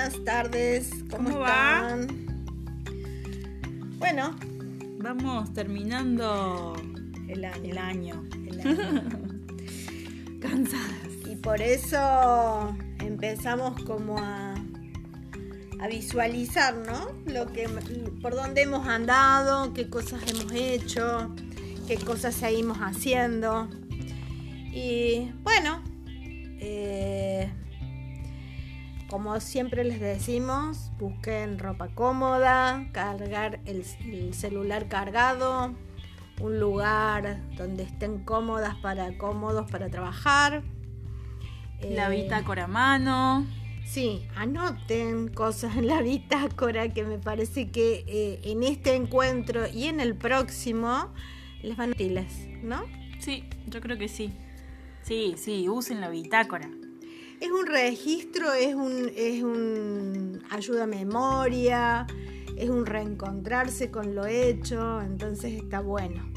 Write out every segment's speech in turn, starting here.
buenas tardes. ¿Cómo, ¿Cómo va? están? Bueno, Vamos terminando el año. el año. el año. Cansadas. y por eso empezamos como a, a visualizar, ¿no? Lo que, por dónde hemos andado, qué cosas hemos hecho, qué cosas seguimos haciendo. Y bueno, eh, como siempre les decimos, busquen ropa cómoda, cargar el, el celular cargado, un lugar donde estén cómodas para cómodos para trabajar. La Eh, bitácora a mano. Sí, anoten cosas en la bitácora que me parece que eh, en este encuentro y en el próximo les van útiles, ¿no? Sí, yo creo que sí. Sí, sí, usen la bitácora. Es un registro, es un, es un ayuda a memoria, es un reencontrarse con lo hecho, entonces está bueno.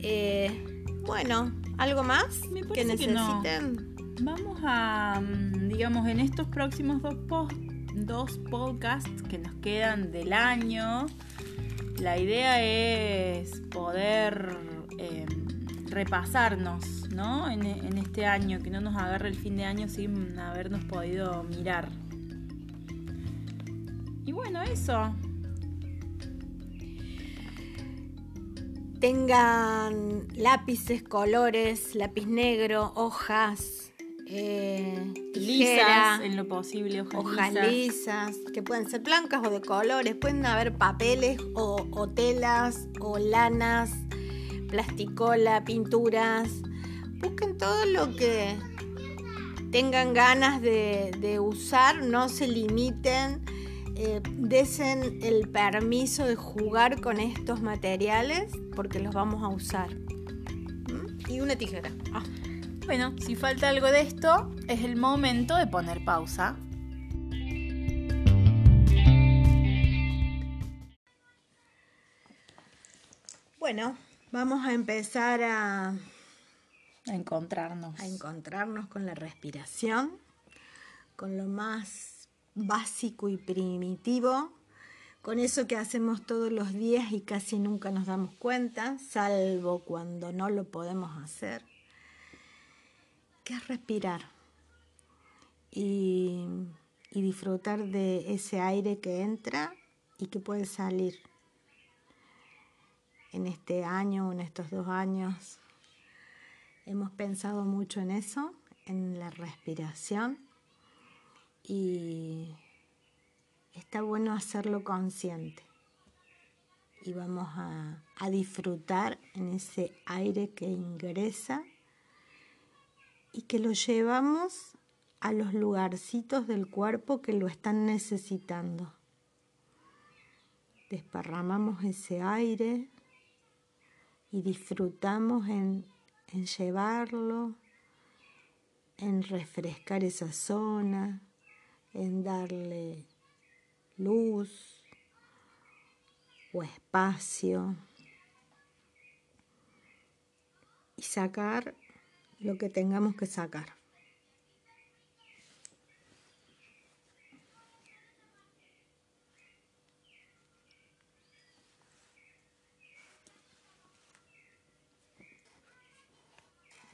Eh, bueno, ¿algo más Me que parece que no. necesiten? Vamos a, mm, digamos, en estos próximos dos, post, dos podcasts que nos quedan del año, la idea es poder eh, repasarnos, ¿no? En, en este año, que no nos agarre el fin de año sin habernos podido mirar. Y bueno, eso. tengan lápices, colores, lápiz negro, hojas, eh, Lisas, en lo posible, hojas, hojas lisas. lisas, que pueden ser blancas o de colores, pueden haber papeles o, o telas o lanas, plasticola, pinturas. Busquen todo lo que tengan ganas de, de usar, no se limiten, eh, desen el permiso de jugar con estos materiales porque los vamos a usar. ¿Mm? Y una tijera. Ah, Bueno, si falta algo de esto, es el momento de poner pausa. Bueno, vamos a empezar a, A encontrarnos. a encontrarnos con la respiración, con lo más básico y primitivo, con eso que hacemos todos los días y casi nunca nos damos cuenta, salvo cuando no lo podemos hacer, que es respirar y, y disfrutar de ese aire que entra y que puede salir en este año o en estos dos años. Hemos pensado mucho en eso, en la respiración y está bueno hacerlo consciente. Y vamos a, a disfrutar en ese aire que ingresa y que lo llevamos a los lugarcitos del cuerpo que lo están necesitando. Desparramamos ese aire y disfrutamos en, en llevarlo, en refrescar esa zona, en darle luz o espacio y sacar lo que tengamos que sacar.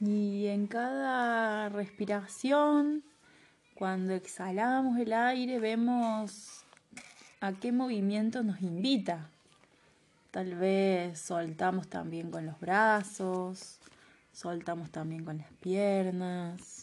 Y en cada respiración, cuando exhalamos el aire, vemos a qué movimiento nos invita. Tal vez soltamos también con los brazos, soltamos también con las piernas.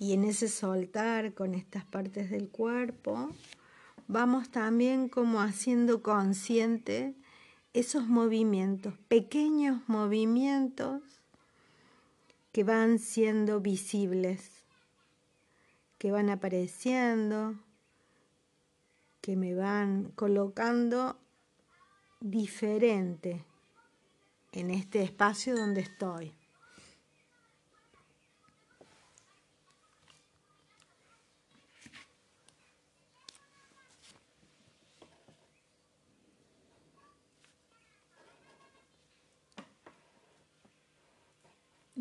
Y en ese soltar con estas partes del cuerpo, vamos también como haciendo consciente esos movimientos, pequeños movimientos que van siendo visibles, que van apareciendo, que me van colocando diferente en este espacio donde estoy.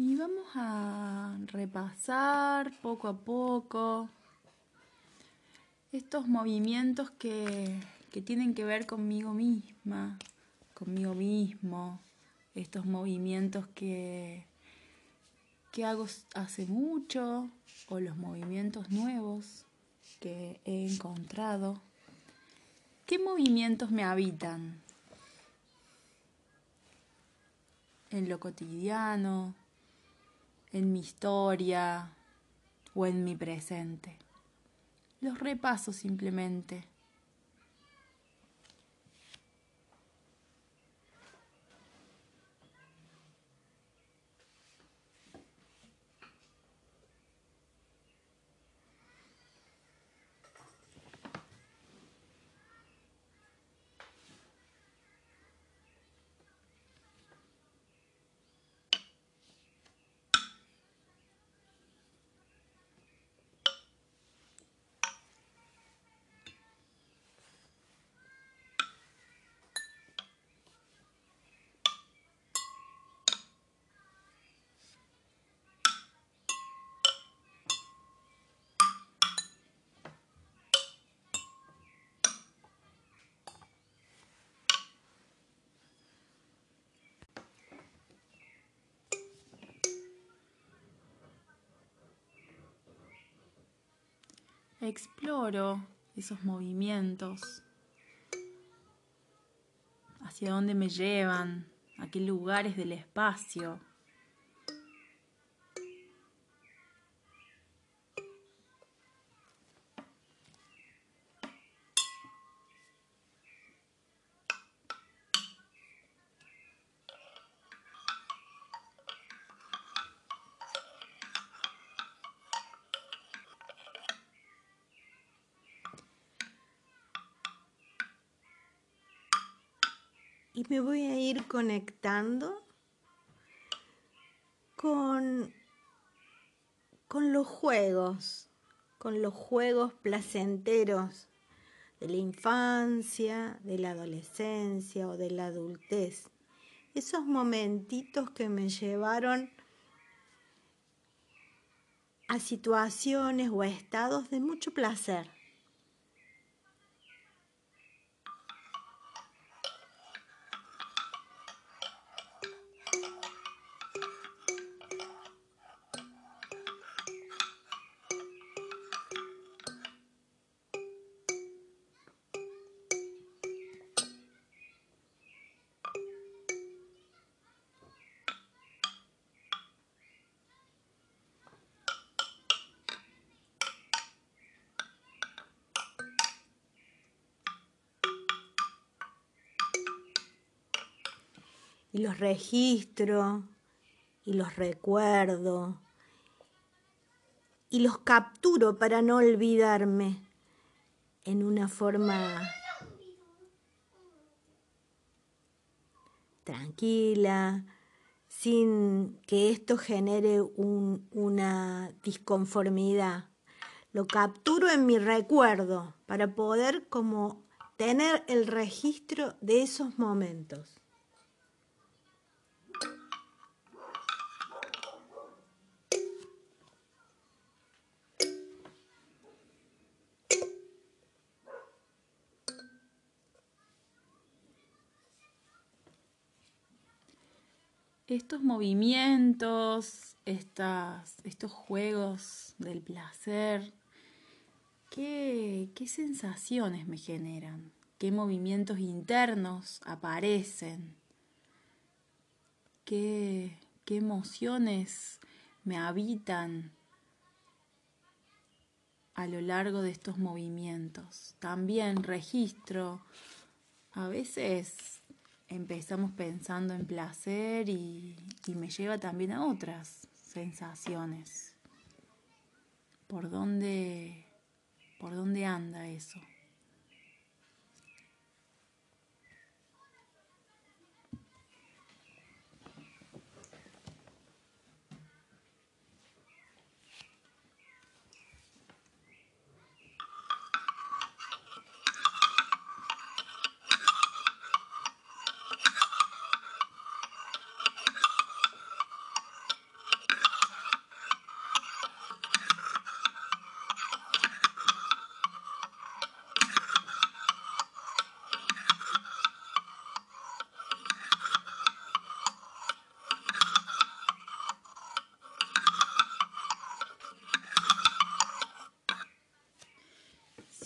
Y vamos a repasar poco a poco estos movimientos que, que tienen que ver conmigo misma, conmigo mismo, estos movimientos que, que hago hace mucho o los movimientos nuevos que he encontrado. ¿Qué movimientos me habitan? En lo cotidiano, en mi historia o en mi presente. Los repaso simplemente. Exploro esos movimientos, hacia dónde me llevan, a qué lugares del espacio. Voy a ir conectando con, con los juegos, con los juegos placenteros de la infancia, de la adolescencia o de la adultez. Esos momentitos que me llevaron a situaciones o a estados de mucho placer. Los registro y los recuerdo y los capturo para no olvidarme en una forma tranquila, sin que esto genere una disconformidad. Lo capturo en mi recuerdo para poder como tener el registro de esos momentos. Estos movimientos, estos juegos del placer, ¿qué, ¿qué sensaciones me generan? ¿Qué movimientos internos aparecen? ¿Qué, qué emociones me habitan a lo largo de estos movimientos? También registro a veces empezamos pensando en placer y, me lleva también a otras sensaciones. ¿Por dónde, por dónde anda eso?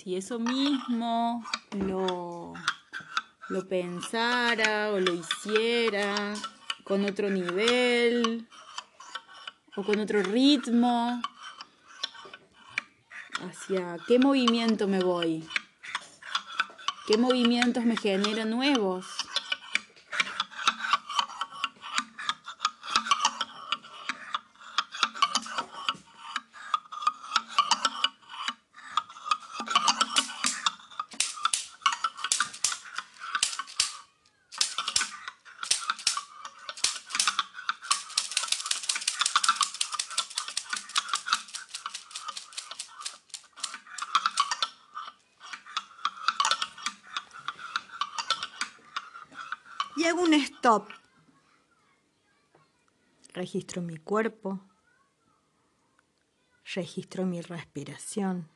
Si eso mismo lo, lo pensara o lo hiciera con otro nivel o con otro ritmo, hacia qué movimiento me voy, qué movimientos me generan nuevos. Registro mi cuerpo. Registro mi respiración.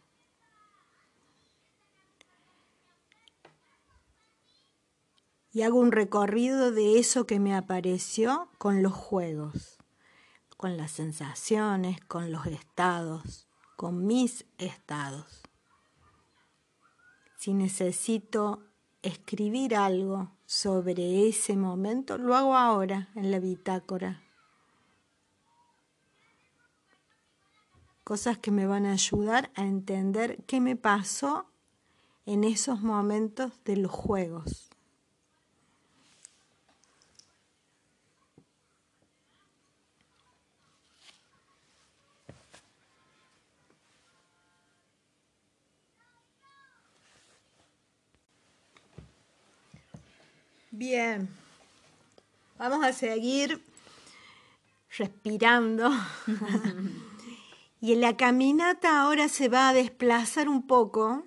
Y hago un recorrido de eso que me apareció con los juegos, con las sensaciones, con los estados, con mis estados. Si necesito escribir algo sobre ese momento, lo hago ahora en la bitácora. Cosas que me van a ayudar a entender qué me pasó en esos momentos de los juegos. Bien, vamos a seguir respirando. y en la caminata ahora se va a desplazar un poco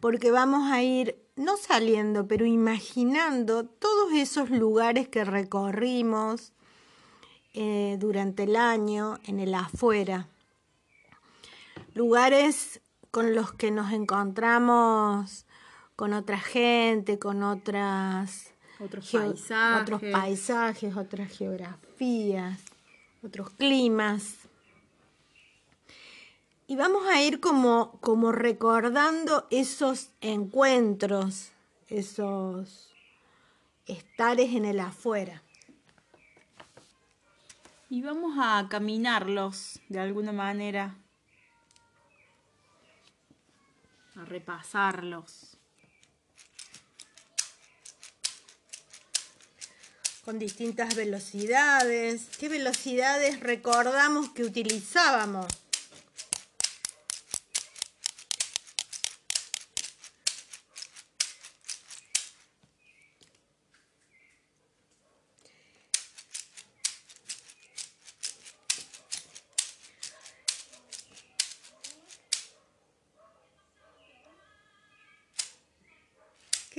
porque vamos a ir no saliendo, pero imaginando todos esos lugares que recorrimos eh, durante el año en el afuera. Lugares con los que nos encontramos con otra gente, con otras otros paisajes. otros paisajes, otras geografías, otros climas. Y vamos a ir como, como recordando esos encuentros, esos estares en el afuera. Y vamos a caminarlos de alguna manera, a repasarlos. con distintas velocidades. ¿Qué velocidades recordamos que utilizábamos?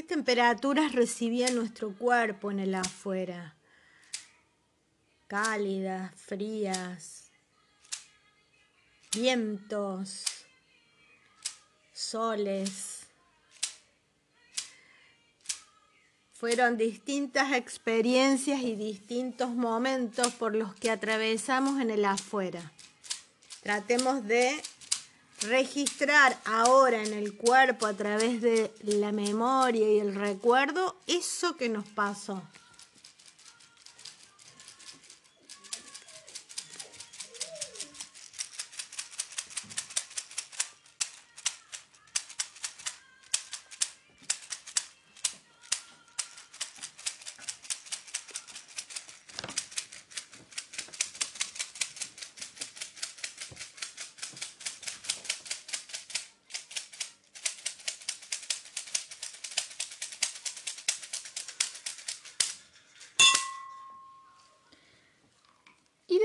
¿Qué temperaturas recibía nuestro cuerpo en el afuera? Cálidas, frías, vientos, soles. Fueron distintas experiencias y distintos momentos por los que atravesamos en el afuera. Tratemos de registrar ahora en el cuerpo a través de la memoria y el recuerdo eso que nos pasó.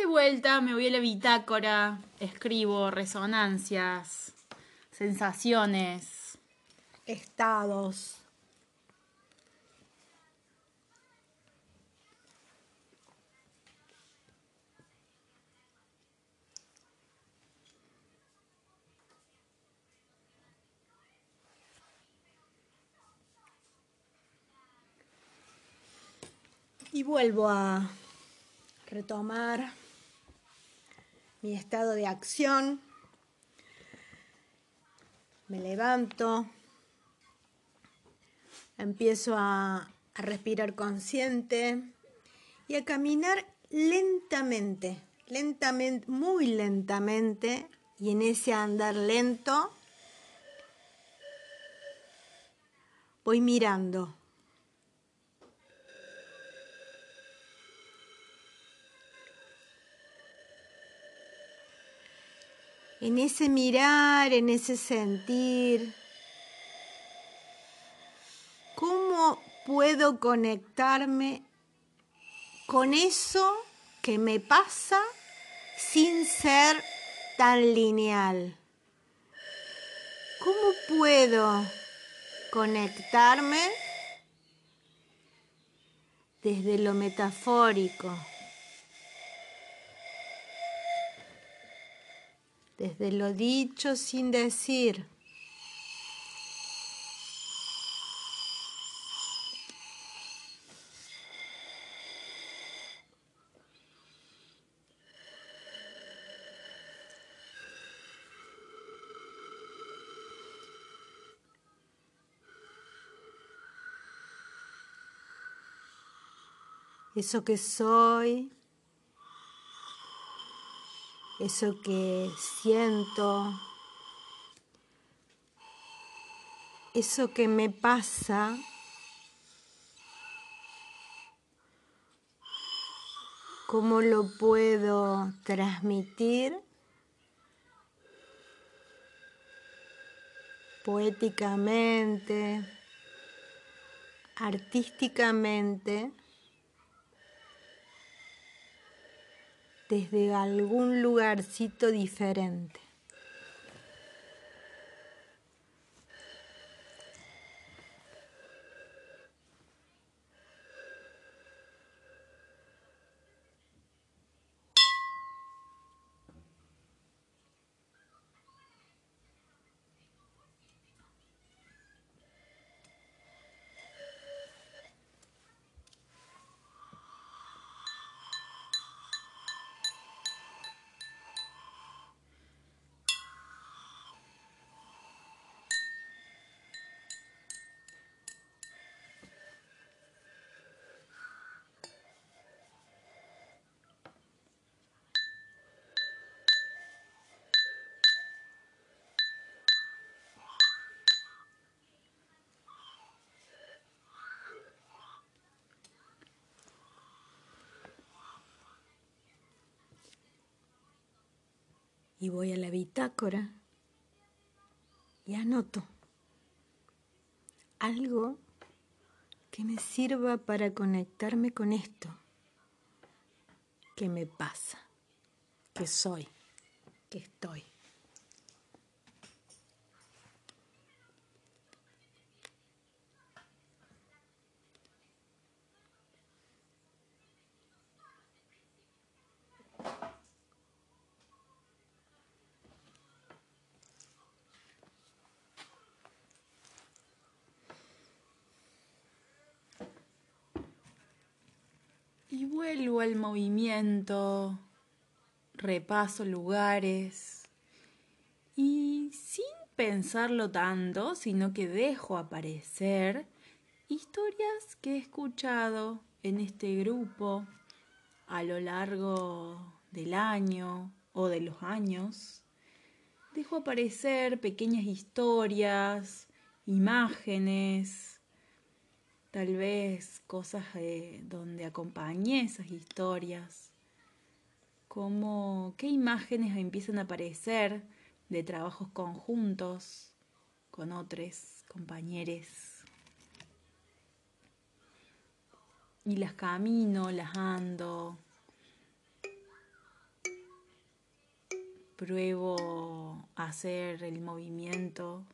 Vuelta me voy a la bitácora, escribo resonancias, sensaciones. Estados. Y vuelvo a retomar mi estado de acción. Me levanto, empiezo a, respirar consciente y a caminar lentamente, lentamente, muy lentamente, y en ese andar lento voy mirando. En ese mirar, en ese sentir, ¿cómo puedo conectarme con eso que me pasa sin ser tan lineal? ¿Cómo puedo conectarme desde lo metafórico? Desde lo dicho sin decir. eso que soy, eso que siento, eso que me pasa. ¿Cómo lo puedo transmitir poéticamente, artísticamente? Desde algún lugarcito diferente. Y voy a la bitácora y anoto algo que me sirva para conectarme con esto que me pasa, que soy, que estoy. Y al movimiento, repaso lugares y sin pensarlo tanto, sino que dejo aparecer historias que he escuchado en este grupo a lo largo del año o de los años. Dejo aparecer pequeñas historias, imágenes, tal vez cosas donde acompañé esas historias, como qué imágenes empiezan a aparecer de trabajos conjuntos con otros compañeros. Y las camino, las ando, pruebo hacer el movimiento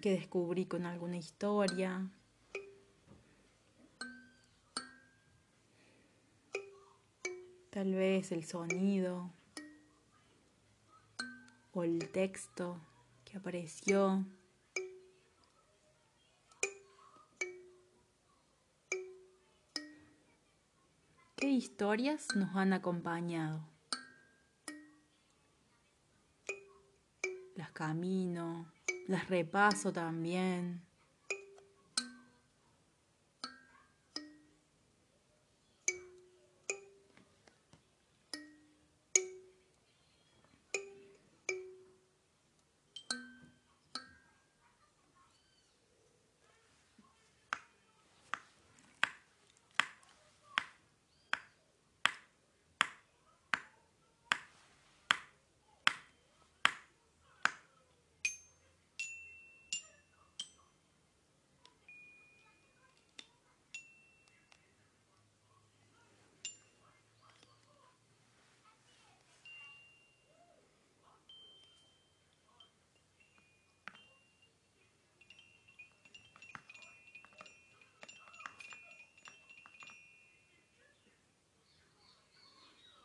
que descubrí con alguna historia. Tal vez el sonido o el texto que apareció. ¿Qué historias nos han acompañado? las camino, las repaso también.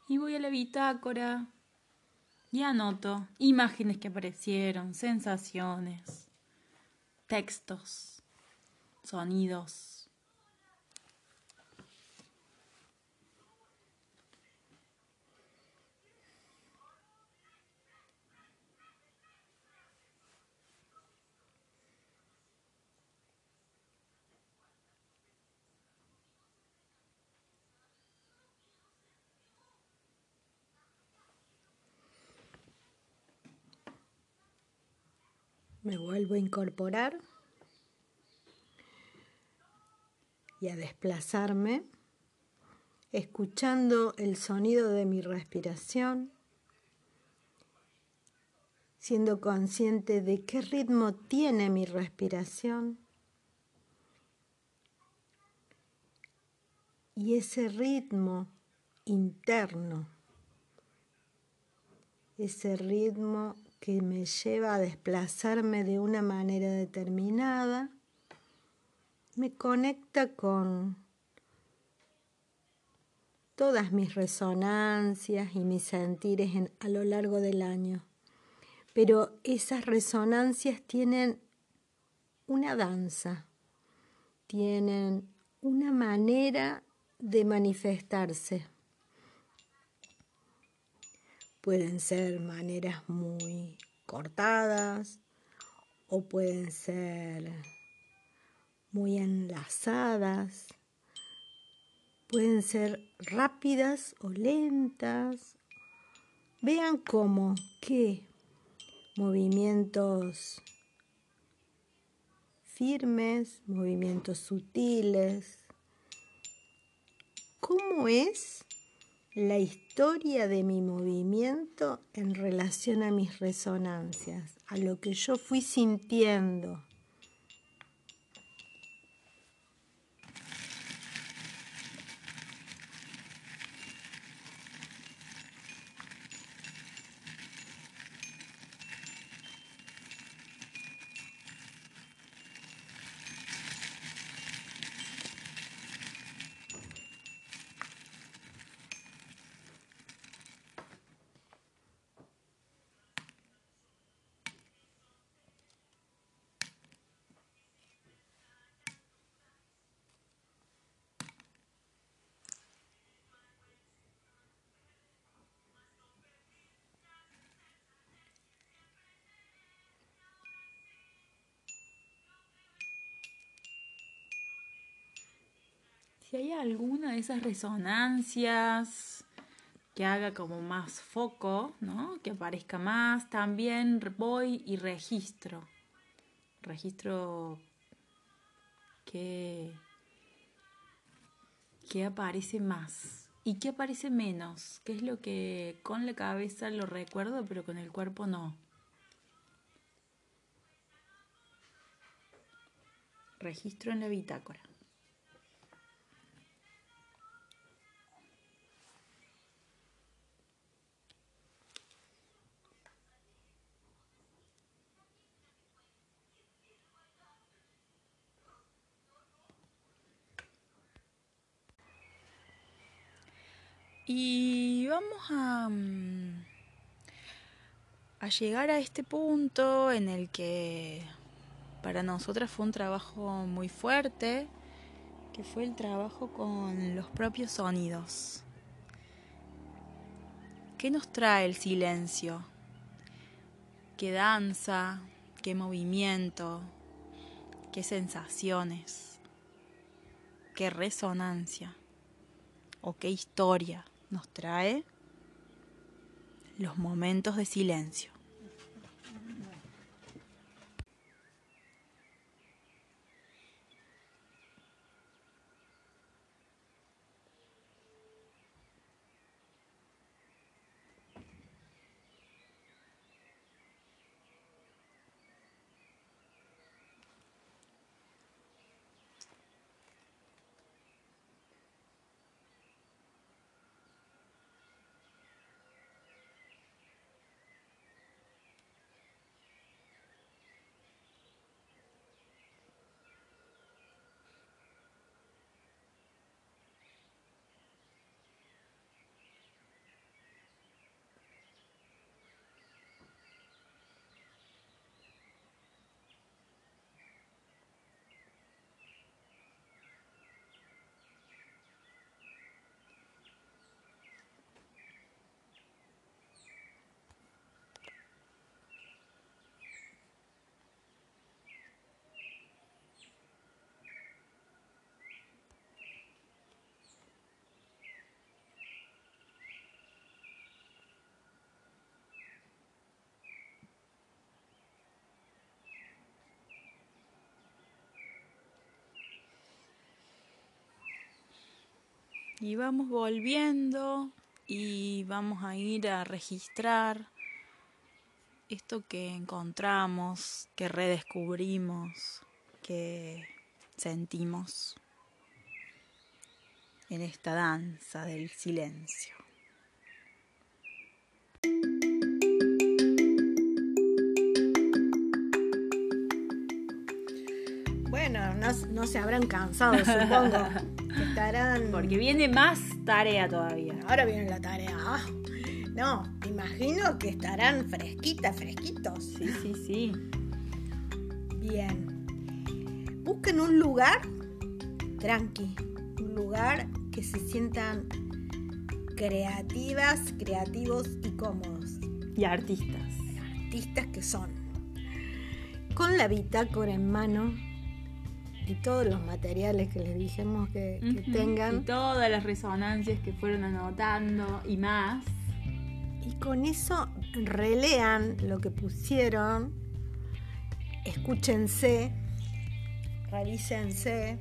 Y voy a la bitácora y anoto imágenes que aparecieron, sensaciones, textos, sonidos. Me vuelvo a incorporar y a desplazarme, escuchando el sonido de mi respiración, siendo consciente de qué ritmo tiene mi respiración. Y ese ritmo interno, ese ritmo que me lleva a desplazarme de una manera determinada, me conecta con todas mis resonancias y mis sentires a lo largo del año. Pero esas resonancias tienen una danza, tienen una manera de manifestarse. Pueden ser maneras muy cortadas o pueden ser muy enlazadas. Pueden ser rápidas o lentas. Vean cómo, qué movimientos firmes, movimientos sutiles. ¿Cómo es la historia de mi movimiento en relación a mis resonancias, a lo que yo fui sintiendo. Si hay alguna de esas resonancias que haga como más foco, ¿no? Que aparezca más, también voy y registro. Registro que, que aparece más y qué aparece menos, qué es lo que con la cabeza lo recuerdo, pero con el cuerpo no. Registro en la bitácora. Y vamos a, mm, a llegar a este punto en el que para nosotras fue un trabajo muy fuerte, que fue el trabajo con los propios sonidos. ¿Qué nos trae el silencio? qué danza, qué movimiento, qué sensaciones, qué resonancia o qué historia nos trae los momentos de silencio. Y vamos volviendo y vamos a ir a registrar esto que encontramos, que redescubrimos, que sentimos en esta danza del silencio. Bueno, no, no se habrán cansado, supongo. estarán. Porque viene más tarea todavía. Ahora viene la tarea. Ah, no, imagino que estarán fresquitas, fresquitos. Sí, sí, sí. Bien. Busquen un lugar tranqui, un lugar que se sientan creativas, creativos y cómodos. Y artistas. Artistas que son. Con la bitácora en mano y todos los materiales que les dijimos que, tengan. Y todas las resonancias que fueron anotando y más. Y con eso relean lo que pusieron, escúchense, revísense.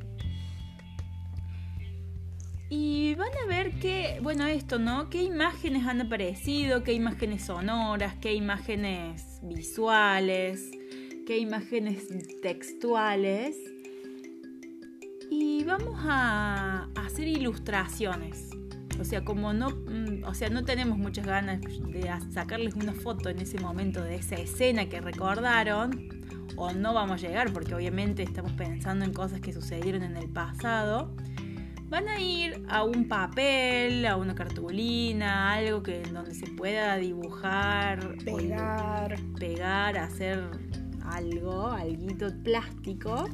Y van a ver qué, bueno, esto, ¿no? ¿Qué imágenes han aparecido? ¿Qué imágenes sonoras? ¿Qué imágenes visuales? ¿Qué imágenes textuales? Vamos a hacer ilustraciones. O sea, como no, mm, o sea, no tenemos muchas ganas de sacarles una foto en ese momento de esa escena que recordaron, o no vamos a llegar porque obviamente estamos pensando en cosas que sucedieron en el pasado, van a ir a un papel, a una cartulina, algo que en donde se pueda dibujar, pegar, pegar, hacer algo, algo plástico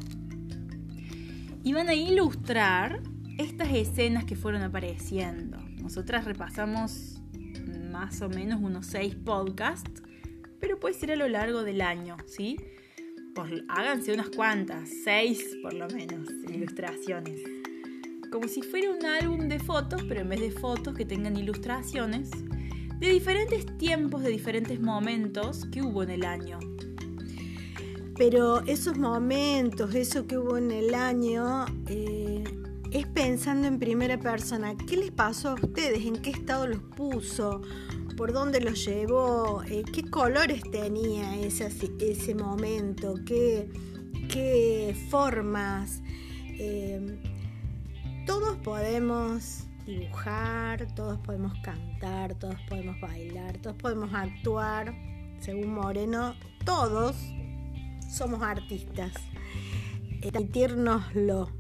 y van a ilustrar estas escenas que fueron apareciendo. Nosotras repasamos más o menos unos seis podcasts, pero puede ser a lo largo del año, ¿sí? Pues háganse unas cuantas, seis por lo menos, ilustraciones. Como si fuera un álbum de fotos, pero en vez de fotos que tengan ilustraciones de diferentes tiempos, de diferentes momentos que hubo en el año. Pero esos momentos, eso que hubo en el año, eh, es pensando en primera persona. ¿Qué les pasó a ustedes? ¿En qué estado los puso? ¿Por dónde los llevó? Eh, ¿Qué colores tenía ese, ese momento? ¿Qué, qué formas? Eh, todos podemos dibujar, todos podemos cantar, todos podemos bailar, todos podemos actuar. Según Moreno, todos somos artistas. Permitírnoslo.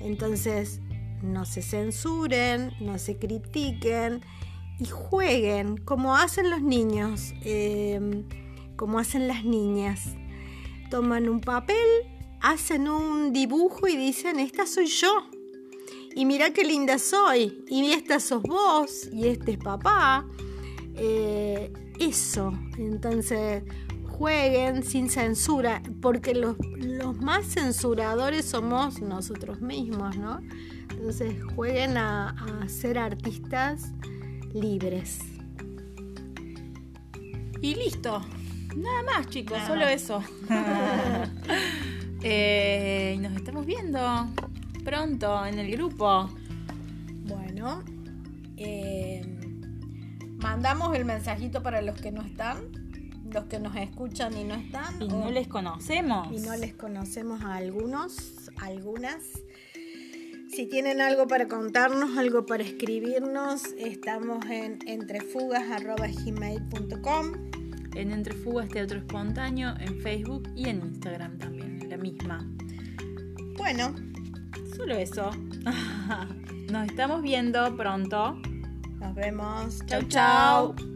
Entonces, no se censuren, no se critiquen y jueguen como hacen los niños, em, como hacen las niñas. Toman un papel, hacen un dibujo y dicen, esta soy yo. Y mira qué linda soy. Y esta sos vos. Y este es papá. Eh, eso. Entonces, jueguen sin censura, porque los, los más censuradores somos nosotros mismos, ¿no? Entonces jueguen a, a ser artistas libres. Y listo. Nada más, chicos, Nada solo eso. Eh, y nos estamos viendo pronto en el grupo. Bueno, eh, mandamos el mensajito para los que no están, los que nos escuchan y no están. Y o- no les conocemos. y no les conocemos a algunos, algunas. Si tienen algo para contarnos, algo para escribirnos, estamos en entrefugas.gmail.com. En Entre Fugas Teatro Espontáneo, en Facebook y en Instagram también, la misma. Bueno, Solo eso. Nos estamos viendo pronto. nos vemos. Chau, chau.